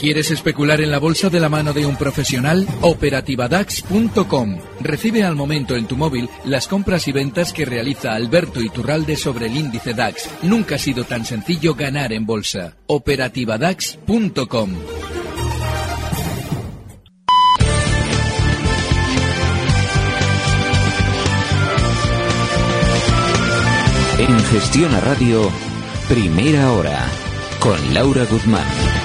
¿Quieres especular en la bolsa de la mano de un profesional? Operativadax.com. Recibe al momento en tu móvil las compras y ventas que realiza Alberto Iturralde sobre el índice DAX. Nunca ha sido tan sencillo ganar en bolsa. Operativadax.com. En Gestión a Radio, primera hora, con Laura Guzmán.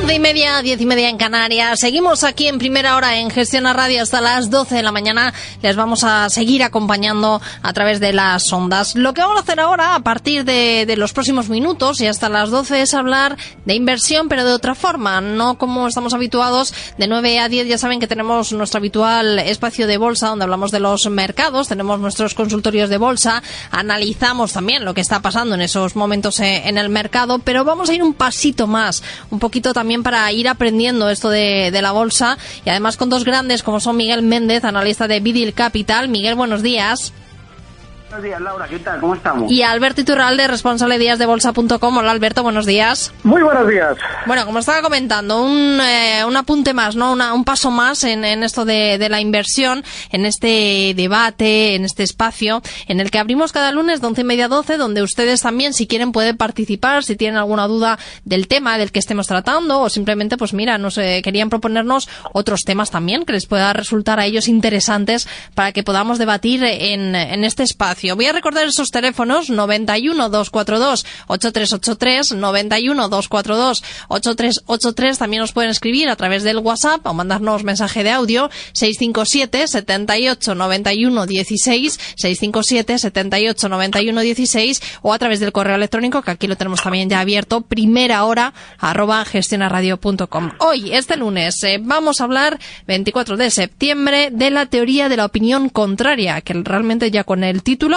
Once y media, diez y media en Canarias. Seguimos aquí en primera hora en Gestión a Radio hasta las 12 de la mañana. Les vamos a seguir acompañando a través de las ondas. Lo que vamos a hacer ahora, a partir de, los próximos minutos y hasta las 12, es hablar de inversión, pero de otra forma. No como estamos habituados, de 9 a 10 ya saben que tenemos nuestro habitual espacio de bolsa donde hablamos de los mercados, tenemos nuestros consultorios de bolsa, analizamos también lo que está pasando en esos momentos eh, en el mercado, pero vamos a ir un pasito más, un poquito también para ir aprendiendo esto de, de la bolsa y además con dos grandes como son Miguel Méndez, analista de Vidil Capital. Miguel, buenos días. Buenos días, Laura, ¿qué tal? ¿Cómo estamos? Y Alberto Iturralde, responsable de días de bolsa.com. Hola Alberto, buenos días. Muy buenos días. Bueno, como estaba comentando, un, eh, un apunte más, ¿no? Una, un paso más en, en esto de, de, la inversión, en este debate, en este espacio, en el que abrimos cada lunes de once y media a 12, donde ustedes también, si quieren, pueden participar, si tienen alguna duda del tema del que estemos tratando, o simplemente, pues mira, no sé, querían proponernos otros temas también que les pueda resultar a ellos interesantes para que podamos debatir en, en este espacio. Voy a recordar esos teléfonos 91 242 8383, 91 242 8383. También nos pueden escribir a través del WhatsApp o mandarnos mensaje de audio 657 78 91 16, 657 78 91 16 o a través del correo electrónico que aquí lo tenemos también ya abierto, primera hora arroba gestionaradio.com. Hoy, este lunes, eh, vamos a hablar 24 de septiembre de la teoría de la opinión contraria, que realmente ya con el título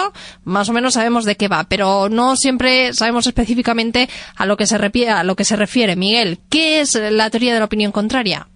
más o menos sabemos de qué va, pero no siempre sabemos específicamente a lo que se refiere, a lo que se refiere. Miguel, ¿qué es la teoría de la opinión contraria?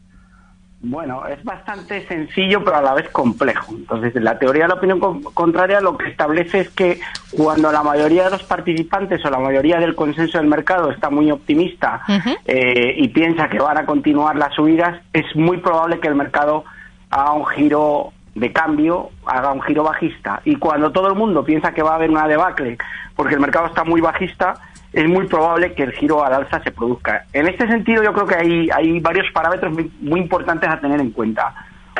Bueno, es bastante sencillo, pero a la vez complejo. Entonces, la teoría de la opinión contraria lo que establece es que cuando la mayoría de los participantes o la mayoría del consenso del mercado está muy optimista uh -huh. eh, y piensa que van a continuar las subidas, es muy probable que el mercado haga un giro de cambio haga un giro bajista. Y cuando todo el mundo piensa que va a haber una debacle porque el mercado está muy bajista, es muy probable que el giro al alza se produzca. En este sentido, yo creo que hay, hay varios parámetros muy, muy importantes a tener en cuenta.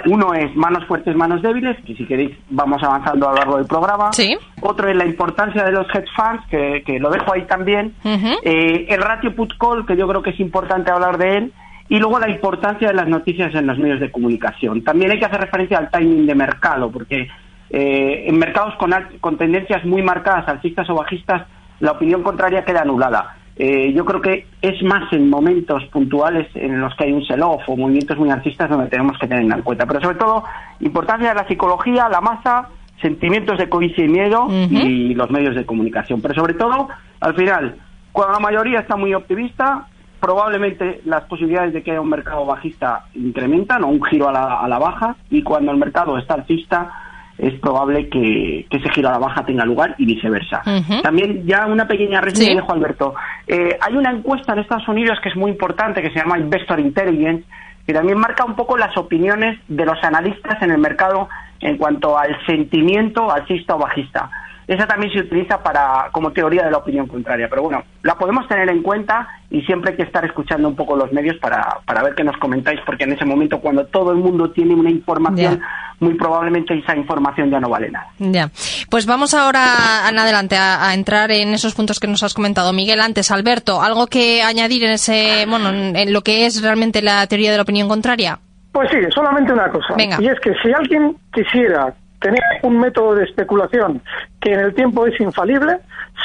Uno es manos fuertes, manos débiles, que si queréis vamos avanzando a lo largo del programa. Sí. Otro es la importancia de los hedge funds, que, que lo dejo ahí también. Uh -huh. eh, el ratio put-call, que yo creo que es importante hablar de él y luego la importancia de las noticias en los medios de comunicación. También hay que hacer referencia al timing de mercado, porque eh, en mercados con, con, tendencias muy marcadas, alcistas o bajistas, la opinión contraria queda anulada. Eh, yo creo que es más en momentos puntuales en los que hay un sell-off o movimientos muy alcistas donde tenemos que tener en cuenta. Pero sobre todo, importancia de la psicología, la masa, sentimientos de codicia y miedo uh -huh. y los medios de comunicación. Pero sobre todo, al final, cuando la mayoría está muy optimista, probablemente las posibilidades de que haya un mercado bajista incrementan o un giro a la, a la baja y cuando el mercado está alcista es probable que, que, ese giro a la baja tenga lugar y viceversa. Uh -huh. También ya una pequeña reseña, sí. dejo Alberto. Eh, hay una encuesta en Estados Unidos que es muy importante que se llama Investor Intelligence que también marca un poco las opiniones de los analistas en el mercado en cuanto al sentimiento alcista o bajista esa también se utiliza para como teoría de la opinión contraria. Pero bueno, la podemos tener en cuenta y siempre hay que estar escuchando un poco los medios para, para ver qué nos comentáis, porque en ese momento cuando todo el mundo tiene una información, yeah. muy probablemente esa información ya no vale nada. Ya, pues vamos ahora en adelante a, a, entrar en esos puntos que nos has comentado. Miguel, antes, Alberto, ¿algo que añadir en ese, bueno, en lo que es realmente la teoría de la opinión contraria? Pues sí, solamente una cosa. Venga. Y es que si alguien quisiera tener un método de especulación que en el tiempo es infalible,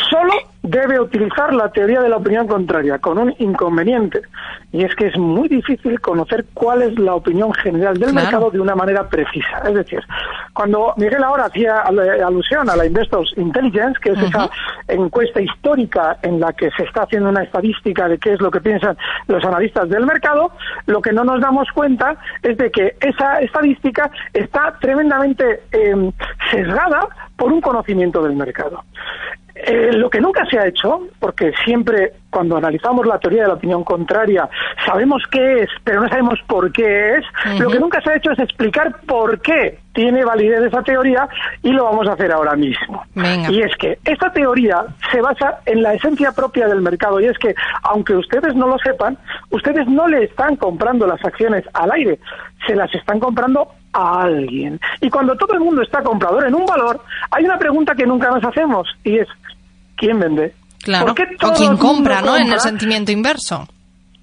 solo debe utilizar la teoría de la opinión contraria, con un inconveniente. Y es que es muy difícil conocer cuál es la opinión general del mercado de una manera precisa. Es decir, cuando Miguel ahora hacía alusión a la Investors Intelligence, que es esa encuesta histórica en la que se está haciendo una estadística de qué es lo que piensan los analistas del mercado, lo que no nos damos cuenta es de que esa estadística está tremendamente em, sesgada por un conocimiento del mercado. Eh, lo que nunca se ha hecho, porque siempre cuando analizamos la teoría de la opinión contraria sabemos qué es, pero no sabemos por qué es, lo que nunca se ha hecho es explicar por qué tiene validez esa teoría y lo vamos a hacer ahora mismo. Y es que esta teoría se basa en la esencia propia del mercado y es que, aunque ustedes no lo sepan, ustedes no le están comprando las acciones al aire, se las están comprando a alguien. Y cuando todo el mundo está comprador en un valor, hay una pregunta que nunca nos hacemos y es, ¿quién vende? Claro, o quién compra, ¿no? En el sentimiento inverso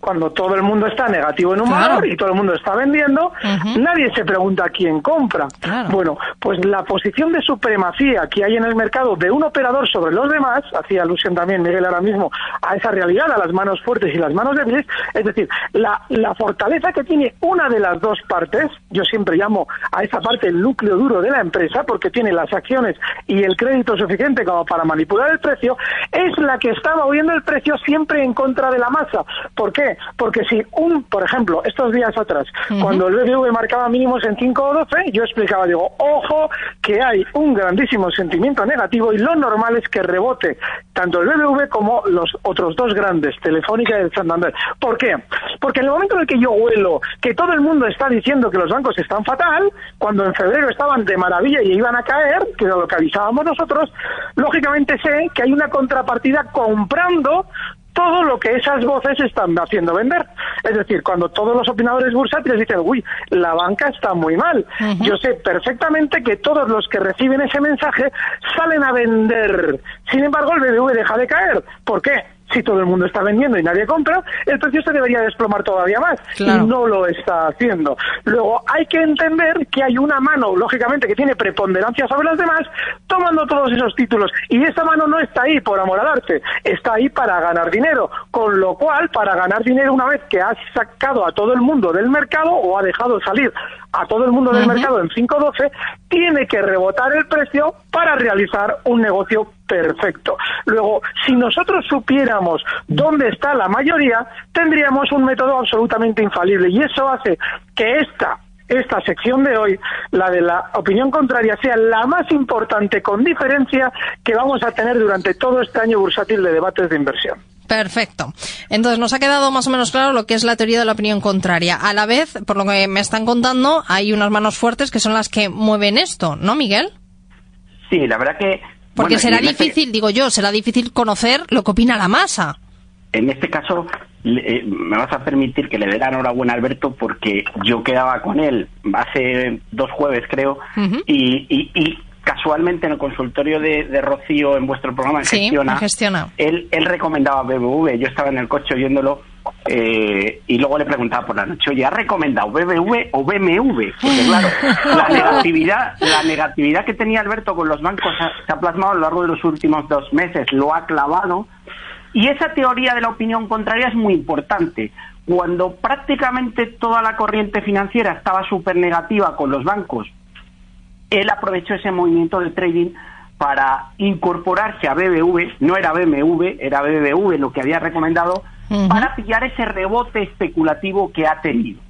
cuando todo el mundo está negativo en un valor y todo el mundo está vendiendo, nadie se pregunta quién compra. Bueno, pues la posición de supremacía que hay en el mercado de un operador sobre los demás, hacía alusión también Miguel ahora mismo a esa realidad, a las manos fuertes y las manos débiles, es decir, la, la fortaleza que tiene una de las dos partes, yo siempre llamo a esa parte el núcleo duro de la empresa, porque tiene las acciones y el crédito suficiente como para manipular el precio, es la que está moviendo el precio siempre en contra de la masa. ¿Por qué? Porque si un, por ejemplo, estos días atrás, cuando el BBV marcaba mínimos en 5 o 12, yo explicaba, digo, ojo, que hay un grandísimo sentimiento negativo y lo normal es que rebote tanto el BBV como los otros dos grandes, Telefónica y el Santander. ¿Por qué? Porque en el momento en el que yo huelo que todo el mundo está diciendo que los bancos están fatal, cuando en febrero estaban de maravilla y iban a caer, que era lo que avisábamos nosotros, lógicamente sé que hay una contrapartida comprando todo lo que esas voces están haciendo vender. Es decir, cuando todos los opinadores bursátiles dicen, uy, la banca está muy mal, yo sé perfectamente que todos los que reciben ese mensaje salen a vender. Sin embargo, el BBV deja de caer. ¿Por qué? Si todo el mundo está vendiendo y nadie compra, el precio se debería desplomar todavía más. Y no lo está haciendo. Luego, hay que entender que hay una mano, lógicamente, que tiene preponderancia sobre las demás, tomando todos esos títulos. Y esa mano no está ahí por amor al arte, está ahí para ganar dinero. Con lo cual, para ganar dinero, una vez que has sacado a todo el mundo del mercado o ha dejado salir a todo el mundo del mercado en 5.12, tiene que rebotar el precio para realizar un negocio perfecto. Luego, si nosotros supiéramos dónde está la mayoría, tendríamos un método absolutamente infalible y eso hace que esta esta sección de hoy, la de la opinión contraria, sea la más importante con diferencia que vamos a tener durante todo este año bursátil de debates de inversión. Perfecto. Entonces nos ha quedado más o menos claro lo que es la teoría de la opinión contraria. A la vez, por lo que me están contando, hay unas manos fuertes que son las que mueven esto, ¿no, Miguel? Sí, la verdad que... Porque será este difícil, digo yo, será difícil conocer lo que opina la masa. En este caso, eh, me vas a permitir que le dé la enhorabuena a Alberto porque yo quedaba con él hace dos jueves, creo, y, y casualmente en el consultorio de, Rocío en vuestro programa en Gestiona, Él, él recomendaba BBV, yo estaba en el coche oyéndolo eh, y luego le preguntaba por la noche, oye, ¿has recomendado BBV o BMW? Porque claro, la negatividad, la negatividad que tenía Alberto con los bancos se ha plasmado a lo largo de los últimos dos meses, lo ha clavado y esa teoría de la opinión contraria es muy importante. Cuando prácticamente toda la corriente financiera estaba súper negativa con los bancos él aprovechó ese movimiento de trading para incorporarse a BBV, no era BMW, era BBV lo que había recomendado, para pillar ese rebote especulativo que ha tenido.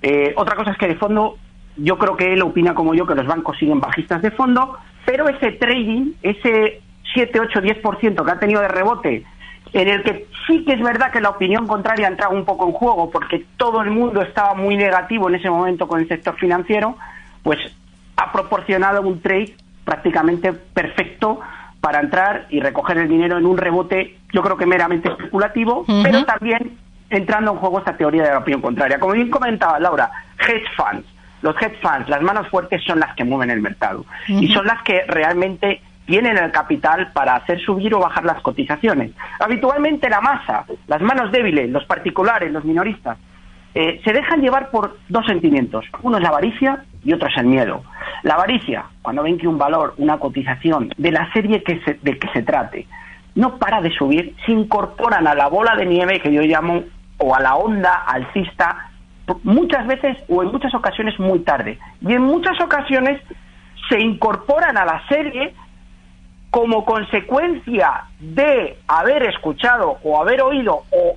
Eh, otra cosa es que de fondo, yo creo que él opina como yo que los bancos siguen bajistas de fondo, pero ese trading, ese 7, 8, 10% que ha tenido de rebote, en el que sí que es verdad que la opinión contraria ha entrado un poco en juego, porque todo el mundo estaba muy negativo en ese momento con el sector financiero, pues ha proporcionado un trade prácticamente perfecto para entrar y recoger el dinero en un rebote, yo creo que meramente especulativo, pero también entrando en juego esta teoría de la opinión contraria. Como bien comentaba Laura, hedge funds, los hedge funds, las manos fuertes son las que mueven el mercado y son las que realmente tienen el capital para hacer subir o bajar las cotizaciones. Habitualmente la masa, las manos débiles, los particulares, los minoristas, eh, se dejan llevar por dos sentimientos. Uno es la avaricia y otro es el miedo. La avaricia, cuando ven que un valor, una cotización de la serie que se, de que se trate, no para de subir, se incorporan a la bola de nieve que yo llamo, o a la onda alcista, muchas veces o en muchas ocasiones muy tarde. Y en muchas ocasiones se incorporan a la serie como consecuencia de haber escuchado o haber oído o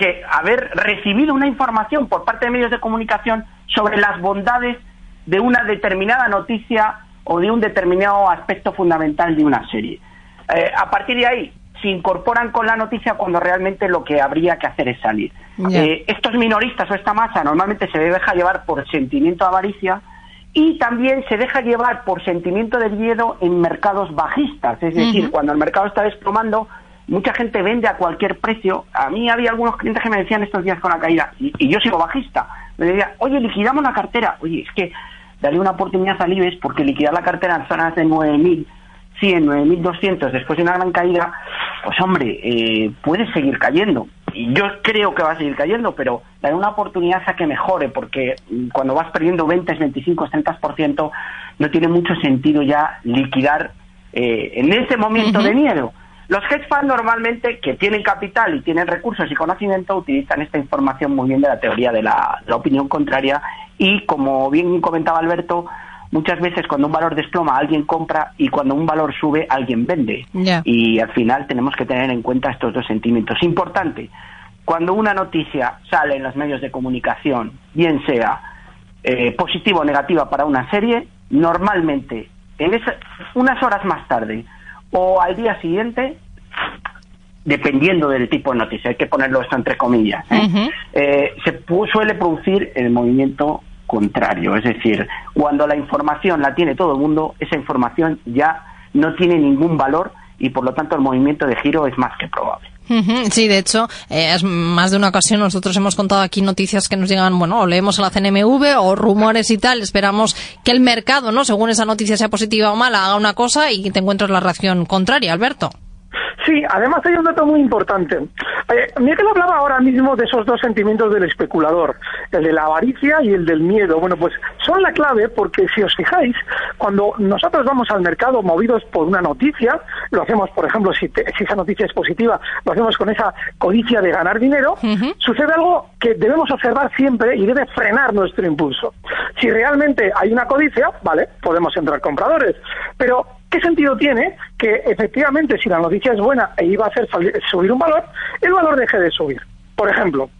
que haber recibido una información por parte de medios de comunicación sobre las bondades de una determinada noticia o de un determinado aspecto fundamental de una serie. Eh, a partir de ahí, se incorporan con la noticia cuando realmente lo que habría que hacer es salir. Eh, estos minoristas o esta masa normalmente se deja llevar por sentimiento de avaricia y también se deja llevar por sentimiento de miedo en mercados bajistas, es decir, cuando el mercado está desplomando, mucha gente vende a cualquier precio. A mí había algunos clientes que me decían estos días con la caída, y, yo sigo bajista, me decían, oye, liquidamos la cartera, oye, es que dale una oportunidad a Libes porque liquidar la cartera en zonas de 9.000 100, 9.200 después de una gran caída, pues hombre, eh, puede seguir cayendo. Y yo creo que va a seguir cayendo, pero dar una oportunidad a que mejore, porque cuando vas perdiendo 20, 25, 30%, no tiene mucho sentido ya liquidar eh, en ese momento de miedo. Los hedge funds normalmente, que tienen capital y tienen recursos y conocimiento, utilizan esta información muy bien de la teoría de la opinión contraria y, como bien comentaba Alberto, muchas veces cuando un valor desploma alguien compra y cuando un valor sube alguien vende. Y al final tenemos que tener en cuenta estos dos sentimientos. Importante, cuando una noticia sale en los medios de comunicación, bien sea eh, positiva o negativa para una serie, normalmente en unas horas más tarde o al día siguiente, dependiendo del tipo de noticia, hay que ponerlo esto entre comillas, ¿eh? Eh, se suele producir el movimiento contrario. Es decir, cuando la información la tiene todo el mundo, esa información ya no tiene ningún valor y por lo tanto el movimiento de giro es más que probable. Sí, de hecho, eh, es más de una ocasión nosotros hemos contado aquí noticias que nos llegan, bueno, o leemos a la CNMV o rumores y tal. Esperamos que el mercado, ¿no? Según esa noticia sea positiva o mala, haga una cosa y te encuentres la reacción contraria, Alberto. Sí, además hay un dato muy importante. Eh, Miguel hablaba ahora mismo de esos dos sentimientos del especulador, el de la avaricia y el del miedo. Bueno, pues son la clave porque si os fijáis, cuando nosotros vamos al mercado movidos por una noticia, lo hacemos, por ejemplo, si, esa noticia es positiva, lo hacemos con esa codicia de ganar dinero, sucede algo que debemos observar siempre y debe frenar nuestro impulso. Si realmente hay una codicia, vale, podemos entrar compradores, pero ¿Qué sentido tiene que efectivamente si la noticia es buena e iba a hacer subir un valor, el valor deje de subir? Por ejemplo,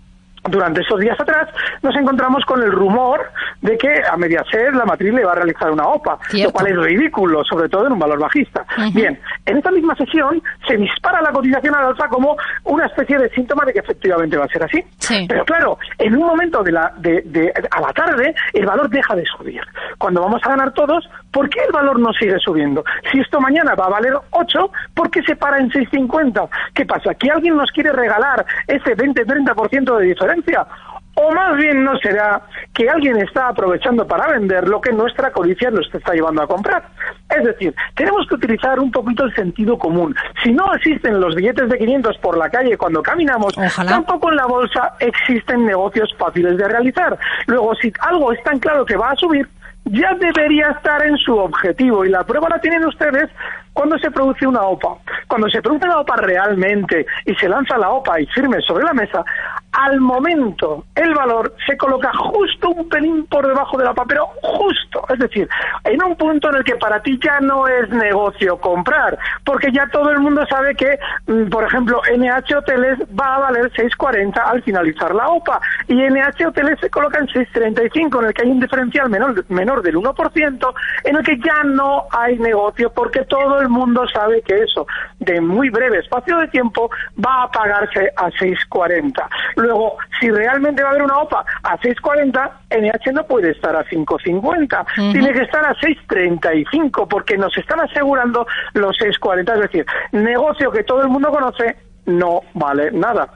durante esos días atrás nos encontramos con el rumor de que a Mediaset la matriz le va a realizar una OPA, lo cual es ridículo, sobre todo en un valor bajista. Bien, en esta misma sesión se dispara la cotización al alza como una especie de síntoma de que efectivamente va a ser así. Pero claro, en un momento de la, de, de, a la tarde el valor deja de subir. Cuando vamos a ganar todos, ¿por qué el valor no sigue subiendo? Si esto mañana va a valer 8, ¿por qué se para en 6.50? ¿Qué pasa? ¿Que alguien nos quiere regalar ese 20-30% de diferencia? O más bien no será que alguien está aprovechando para vender lo que nuestra codicia nos está llevando a comprar. Es decir, tenemos que utilizar un poquito el sentido común. Si no existen los billetes de 500 por la calle cuando caminamos, tampoco en la bolsa existen negocios fáciles de realizar. Luego, si algo es tan claro que va a subir, ya debería estar en su objetivo. Y la prueba la tienen ustedes cuando se produce una OPA. Cuando se produce una OPA realmente y se lanza la OPA y firme sobre la mesa, al momento el valor se coloca justo un pelín por debajo de la OPA, pero justo. Es decir, en un punto en el que para ti ya no es negocio comprar, porque ya todo el mundo sabe que, mm, por ejemplo, NH Hoteles va a valer 6,40 al finalizar la OPA y NH Hoteles se coloca en 6,35, en el que hay un diferencial menor, menor del 1%, en el que ya no hay negocio porque todo el mundo sabe que eso de muy breve espacio de tiempo va a pagarse a 6.40. Luego, si realmente va a haber una OPA a 6.40, NH no puede estar a 5.50, tiene que estar a 6.35 porque nos están asegurando los 6.40, es decir, negocio que todo el mundo conoce no vale nada.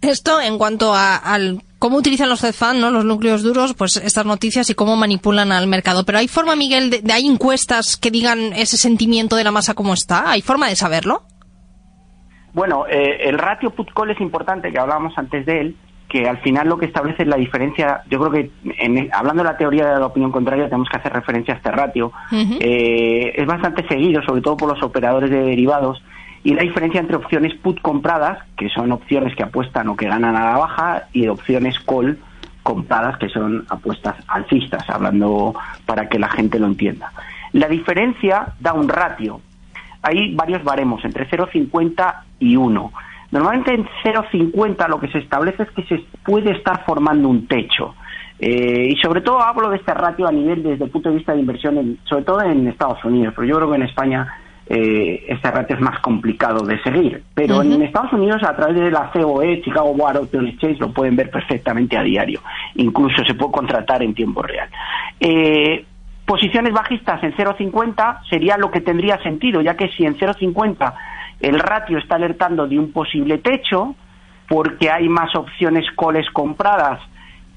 Esto en cuanto al cómo utilizan los CEFAN, ¿no? los núcleos duros, pues estas noticias y cómo manipulan al mercado. Pero ¿hay forma, Miguel, de, hay encuestas que digan ese sentimiento de la masa como está? ¿Hay forma de saberlo? Bueno, eh, el ratio put-call es importante, que hablábamos antes de él, que al final lo que establece es la diferencia, yo creo que hablando de la teoría de la opinión contraria tenemos que hacer referencia a este ratio, eh, es bastante seguido, sobre todo por los operadores de derivados, y la diferencia entre opciones put compradas, que son opciones que apuestan o que ganan a la baja, y opciones call compradas, que son apuestas alcistas, hablando para que la gente lo entienda. La diferencia da un ratio. Hay varios baremos, entre 0,50 y 1. Normalmente en 0,50 lo que se establece es que se puede estar formando un techo. Eh, y sobre todo hablo de este ratio a nivel desde el punto de vista de inversión, sobre todo en Estados Unidos, pero yo creo que en España eh, este ratio es más complicado de seguir. Pero en Estados Unidos, a través de la COE, Chicago Board Option Exchange, lo pueden ver perfectamente a diario. Incluso se puede contratar en tiempo real. Eh, posiciones bajistas en 0,50 sería lo que tendría sentido, ya que si en 0,50 el ratio está alertando de un posible techo, porque hay más opciones calls compradas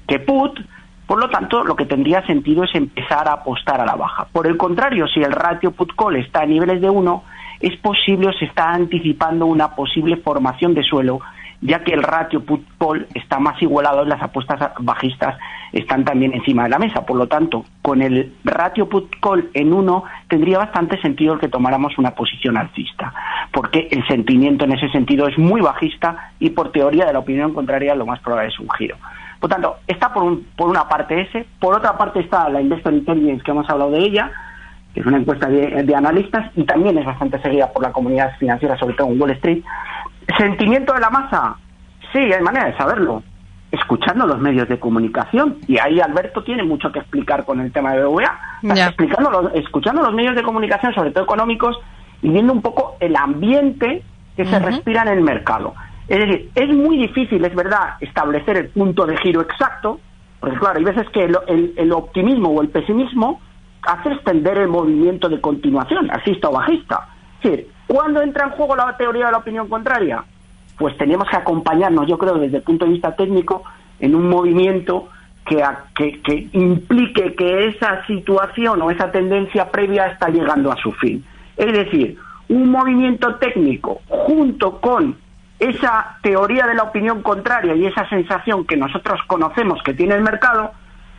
que put, por lo tanto, lo que tendría sentido es empezar a apostar a la baja. Por el contrario, si el ratio put-call está a niveles de 1, es posible o se está anticipando una posible formación de suelo, ya que el ratio put-call está más igualado y las apuestas bajistas están también encima de la mesa. Por lo tanto, con el ratio put-call en 1, tendría bastante sentido el que tomáramos una posición alcista, porque el sentimiento en ese sentido es muy bajista y por teoría de la opinión contraria lo más probable es un giro. Por tanto, está por, por una parte ese, por otra parte está la Investor Intelligence, que hemos hablado de ella, que es una encuesta de, analistas y también es bastante seguida por la comunidad financiera, sobre todo en Wall Street. ¿Sentimiento de la masa? Sí, hay manera de saberlo. Escuchando los medios de comunicación. Y ahí Alberto tiene mucho que explicar con el tema de BVA. Explicando escuchando los medios de comunicación, sobre todo económicos, y viendo un poco el ambiente que se respira en el mercado. Es decir, es muy difícil, es verdad, establecer el punto de giro exacto, porque claro, hay veces que el, optimismo o el pesimismo hace extender el movimiento de continuación, alcista o bajista. Es decir, ¿cuándo entra en juego la teoría de la opinión contraria? Pues tenemos que acompañarnos, yo creo, desde el punto de vista técnico, en un movimiento que, que, que implique que esa situación o esa tendencia previa está llegando a su fin. Es decir, un movimiento técnico junto con esa teoría de la opinión contraria y esa sensación que nosotros conocemos que tiene el mercado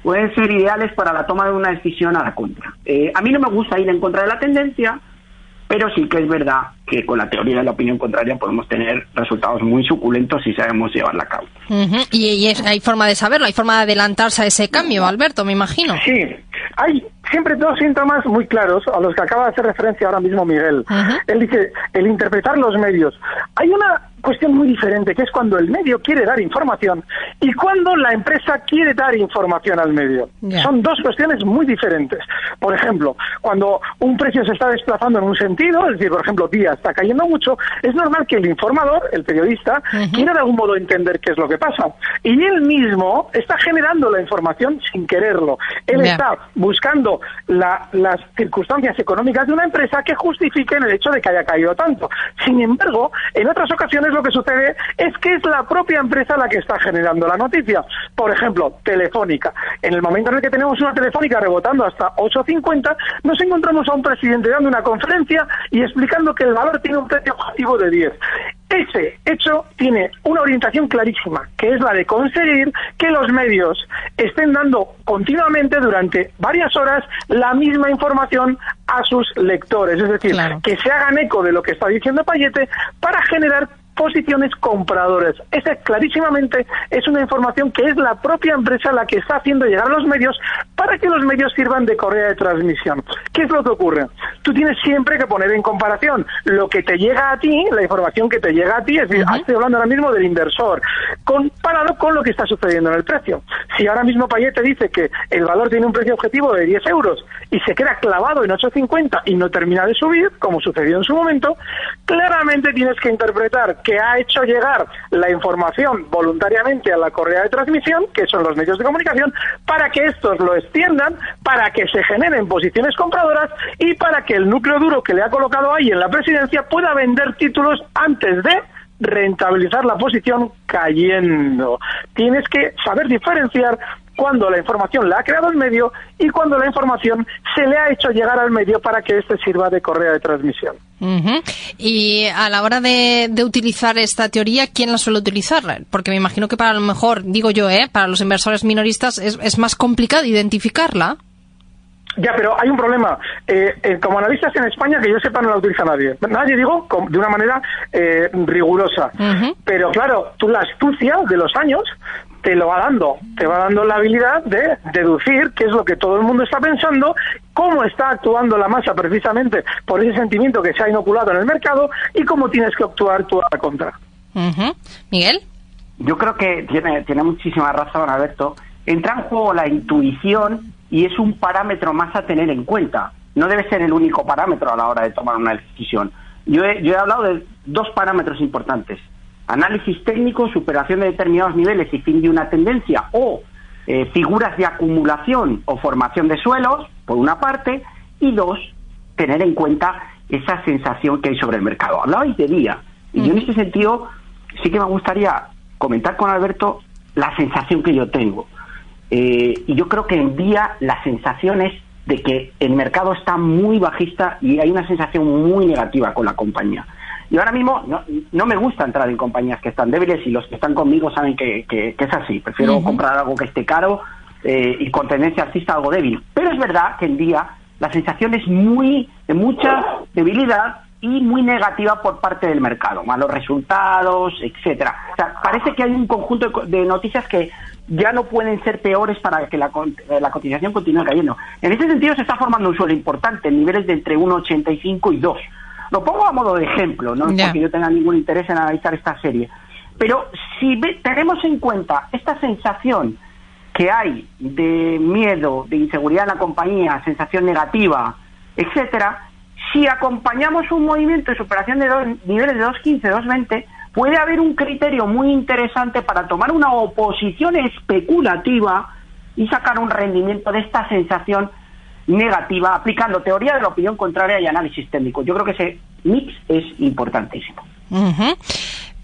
pueden ser ideales para la toma de una decisión a la contra. Eh, a mí no me gusta ir en contra de la tendencia, pero sí que es verdad que con la teoría de la opinión contraria podemos tener resultados muy suculentos si sabemos llevarla a cabo. y, hay forma de saberlo, hay forma de adelantarse a ese cambio, Alberto, me imagino. Sí, hay siempre dos síntomas muy claros a los que acaba de hacer referencia ahora mismo Miguel. Él dice, el interpretar los medios. Hay una cuestión muy diferente, que es cuando el medio quiere dar información y cuando la empresa quiere dar información al medio. Son dos cuestiones muy diferentes. Por ejemplo, cuando un precio se está desplazando en un sentido, es decir, por ejemplo, día está cayendo mucho, es normal que el informador, el periodista, quiera de algún modo entender qué es lo que pasa. Y él mismo está generando la información sin quererlo. Él está buscando las circunstancias económicas de una empresa que justifiquen el hecho de que haya caído tanto. Sin embargo, en otras ocasiones lo que sucede es que es la propia empresa la que está generando la noticia. Por ejemplo, Telefónica. En el momento en el que tenemos una Telefónica rebotando hasta 8.50, nos encontramos a un presidente dando una conferencia y explicando que el valor tiene un precio objetivo de 10. Ese hecho tiene una orientación clarísima, que es la de conseguir que los medios estén dando continuamente durante varias horas la misma información a sus lectores, es decir, que se hagan eco de lo que está diciendo Payete para generar posiciones compradoras. Esa clarísimamente es una información que es la propia empresa la que está haciendo llegar a los medios para que los medios sirvan de correa de transmisión. ¿Qué es lo que ocurre? Tú tienes siempre que poner en comparación lo que te llega a ti, la información que te llega a ti, es decir, estoy hablando ahora mismo del inversor, comparado con lo que está sucediendo en el precio. Si ahora mismo Payet te dice que el valor tiene un precio objetivo de 10 euros y se queda clavado en 8,50 y no termina de subir, como sucedió en su momento, claramente tienes que interpretar que ha hecho llegar la información voluntariamente a la correa de transmisión, que son los medios de comunicación, para que estos lo extiendan, para que se generen posiciones compradoras y para que el núcleo duro que le ha colocado ahí en la presidencia pueda vender títulos antes de rentabilizar la posición cayendo. Tienes que saber diferenciar cuando la información la ha creado el medio y cuando la información se le ha hecho llegar al medio para que éste sirva de correa de transmisión. Y a la hora de, utilizar esta teoría, ¿quién la suele utilizar? Porque me imagino que para lo mejor, digo yo, ¿eh? para los inversores minoristas es, es más complicado identificarla. Ya, pero hay un problema. Eh, eh, como analistas en España, que yo sepa, no la utiliza nadie. Nadie, digo, de una manera eh, rigurosa. Pero claro, tú la astucia de los años te lo va dando. Te va dando la habilidad de deducir qué es lo que todo el mundo está pensando, cómo está actuando la masa precisamente por ese sentimiento que se ha inoculado en el mercado y cómo tienes que actuar tú a la contra. Miguel. Yo creo que tiene, tiene muchísima razón, Alberto. Entra en juego la intuición y es un parámetro más a tener en cuenta. No debe ser el único parámetro a la hora de tomar una decisión. Yo he, yo he hablado de dos parámetros importantes. Análisis técnico, superación de determinados niveles y fin de una tendencia o eh, figuras de acumulación o formación de suelos, por una parte, y dos, tener en cuenta esa sensación que hay sobre el mercado. Hablabais de día, y yo en este sentido sí que me gustaría comentar con Alberto la sensación que yo tengo. Eh, y yo creo que en día la sensación es de que el mercado está muy bajista y hay una sensación muy negativa con la compañía. Y ahora mismo no, me gusta entrar en compañías que están débiles y los que están conmigo saben que, es así. Prefiero comprar algo que esté caro eh, y con tendencia alcista algo débil. Pero es verdad que en día la sensación es muy de mucha debilidad y muy negativa por parte del mercado, malos resultados, etcétera. O sea, parece que hay un conjunto de noticias que ya no pueden ser peores para que la, eh, la cotización continúe cayendo. En ese sentido se está formando un suelo importante en niveles de entre 1,85 y 2. Lo pongo a modo de ejemplo, no es porque yo tenga ningún interés en analizar esta serie. Pero si tenemos en cuenta esta sensación que hay de miedo, de inseguridad en la compañía, sensación negativa, etcétera, si acompañamos un movimiento de superación de dos, niveles de 2.15, 2.20, puede haber un criterio muy interesante para tomar una oposición especulativa y sacar un rendimiento de esta sensación negativa aplicando teoría de la opinión contraria y análisis técnico. Yo creo que ese mix es importantísimo.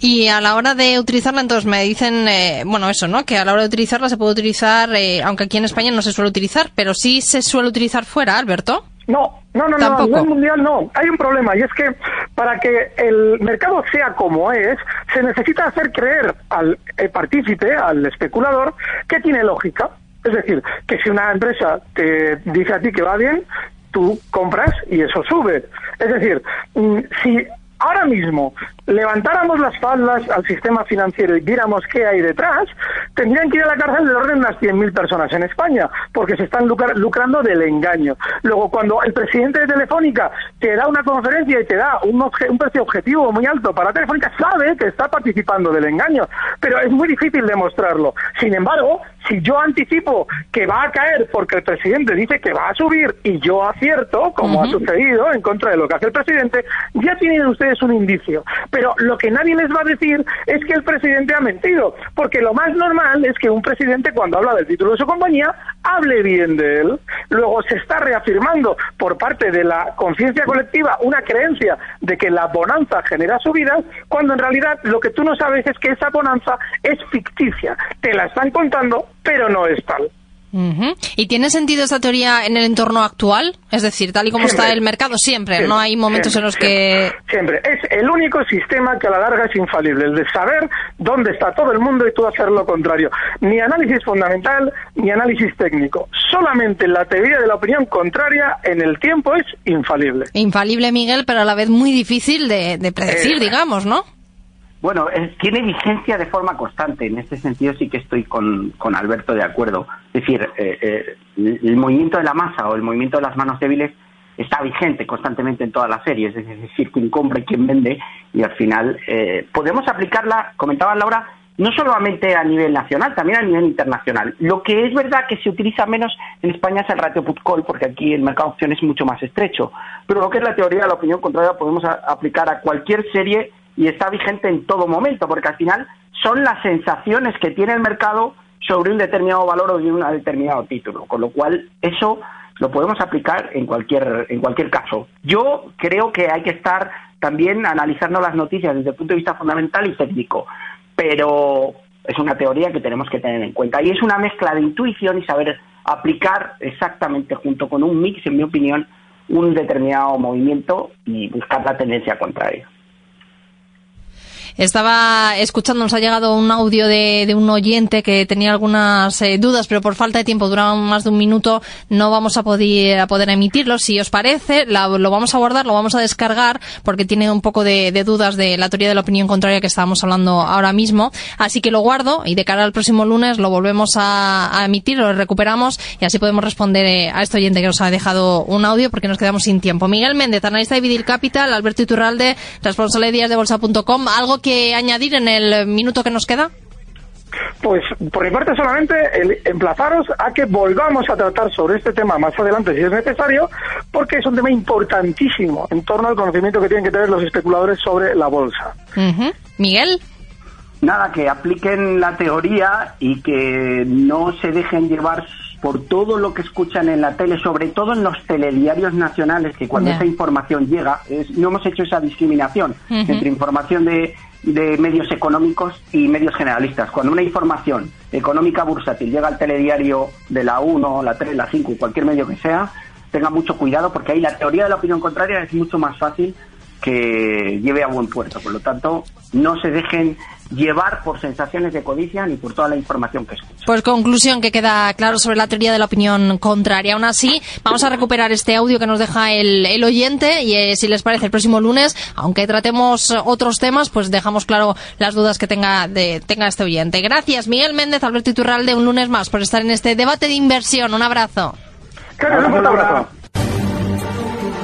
Y a la hora de utilizarla, entonces me dicen, eh, bueno, eso, ¿no? Que a la hora de utilizarla se puede utilizar, eh, aunque aquí en España no se suele utilizar, pero sí se suele utilizar fuera, Alberto. No, no, no, no, a nivel mundial no. Hay un problema y es que para que el mercado sea como es, se necesita hacer creer al eh, partícipe, al especulador, que tiene lógica. Es decir, que si una empresa te dice a ti que va bien, tú compras y eso sube. Es decir, mm, si ahora mismo levantáramos las faldas al sistema financiero y viéramos qué hay detrás, tendrían que ir a la cárcel de orden de unas 100.000 personas en España, porque se están lucrando del engaño. Luego, cuando el presidente de Telefónica te da una conferencia y te da un, un precio objetivo muy alto para Telefónica, sabe que está participando del engaño, pero es muy difícil demostrarlo. Sin embargo, si yo anticipo que va a caer porque el presidente dice que va a subir y yo acierto, como ha sucedido en contra de lo que hace el presidente, ya tienen ustedes un indicio. Pero lo que nadie les va a decir es que el presidente ha mentido, porque lo más normal es que un presidente cuando habla del título de su compañía hable bien de él. Luego se está reafirmando por parte de la conciencia colectiva una creencia de que la bonanza genera subidas, cuando en realidad lo que tú no sabes es que esa bonanza es ficticia. Te la están contando pero no es tal. ¿Y tiene sentido esta teoría en el entorno actual? Es decir, tal y como está el mercado, siempre, no hay momentos en los que... Siempre, es el único sistema que a la larga es infalible, el de saber dónde está todo el mundo y tú hacer lo contrario. Ni análisis fundamental, ni análisis técnico. Solamente la teoría de la opinión contraria en el tiempo es infalible. Infalible, Miguel, pero a la vez muy difícil de, predecir, digamos, ¿no? Bueno, tiene vigencia de forma constante. En este sentido sí que estoy con, con Alberto de acuerdo. Es decir, eh, eh, el movimiento de la masa o el movimiento de las manos débiles está vigente constantemente en todas las series. Es decir, quien compra y quien vende. Y al final eh, podemos aplicarla, comentaba Laura, no solamente a nivel nacional, también a nivel internacional. Lo que es verdad que se utiliza menos en España es el ratio put-call, porque aquí el mercado de opciones es mucho más estrecho. Pero lo que es la teoría la opinión contraria podemos aplicar a cualquier serie y está vigente en todo momento, porque al final son las sensaciones que tiene el mercado sobre un determinado valor o de un determinado título, con lo cual eso lo podemos aplicar en cualquier en cualquier caso. Yo creo que hay que estar también analizando las noticias desde el punto de vista fundamental y técnico, pero es una teoría que tenemos que tener en cuenta y es una mezcla de intuición y saber aplicar exactamente junto con un mix, en mi opinión, un determinado movimiento y buscar la tendencia contraria. Estaba escuchando, nos ha llegado un audio de, de un oyente que tenía algunas eh, dudas, pero por falta de tiempo, duraban más de un minuto, no vamos a poder, a poder emitirlo. Si os parece, lo vamos a guardar, lo vamos a descargar, porque tiene un poco de, de, dudas de la teoría de la opinión contraria que estábamos hablando ahora mismo. Así que lo guardo y de cara al próximo lunes lo volvemos a, a emitir, lo recuperamos y así podemos responder eh, a este oyente que nos ha dejado un audio porque nos quedamos sin tiempo. Miguel Méndez, analista de Vidil Capital, Alberto Iturralde, responsable de días de bolsa.com. ¿Algo que añadir en el minuto que nos queda? Pues por mi parte solamente el emplazaros a que volvamos a tratar sobre este tema más adelante si es necesario, porque es un tema importantísimo en torno al conocimiento que tienen que tener los especuladores sobre la bolsa. Miguel. Nada, que apliquen la teoría y que no se dejen llevar por todo lo que escuchan en la tele, sobre todo en los telediarios nacionales, que cuando esa información llega, no hemos hecho esa discriminación entre información de de medios económicos y medios generalistas. Cuando una información económica bursátil llega al telediario de la 1, la 3, la 5, cualquier medio que sea, tenga mucho cuidado porque ahí la teoría de la opinión contraria es mucho más fácil que lleve a buen puerto. Por lo tanto, no se dejen llevar por sensaciones de codicia ni por toda la información que escuchan. Pues conclusión que queda claro sobre la teoría de la opinión contraria. Aún así, vamos a recuperar este audio que nos deja el, oyente y eh, si les parece el próximo lunes, aunque tratemos otros temas, pues dejamos claro las dudas que tenga, de, tenga este oyente. Gracias, Miguel Méndez, Alberto Iturralde, un lunes más por estar en este debate de inversión. Un abrazo. un abrazo.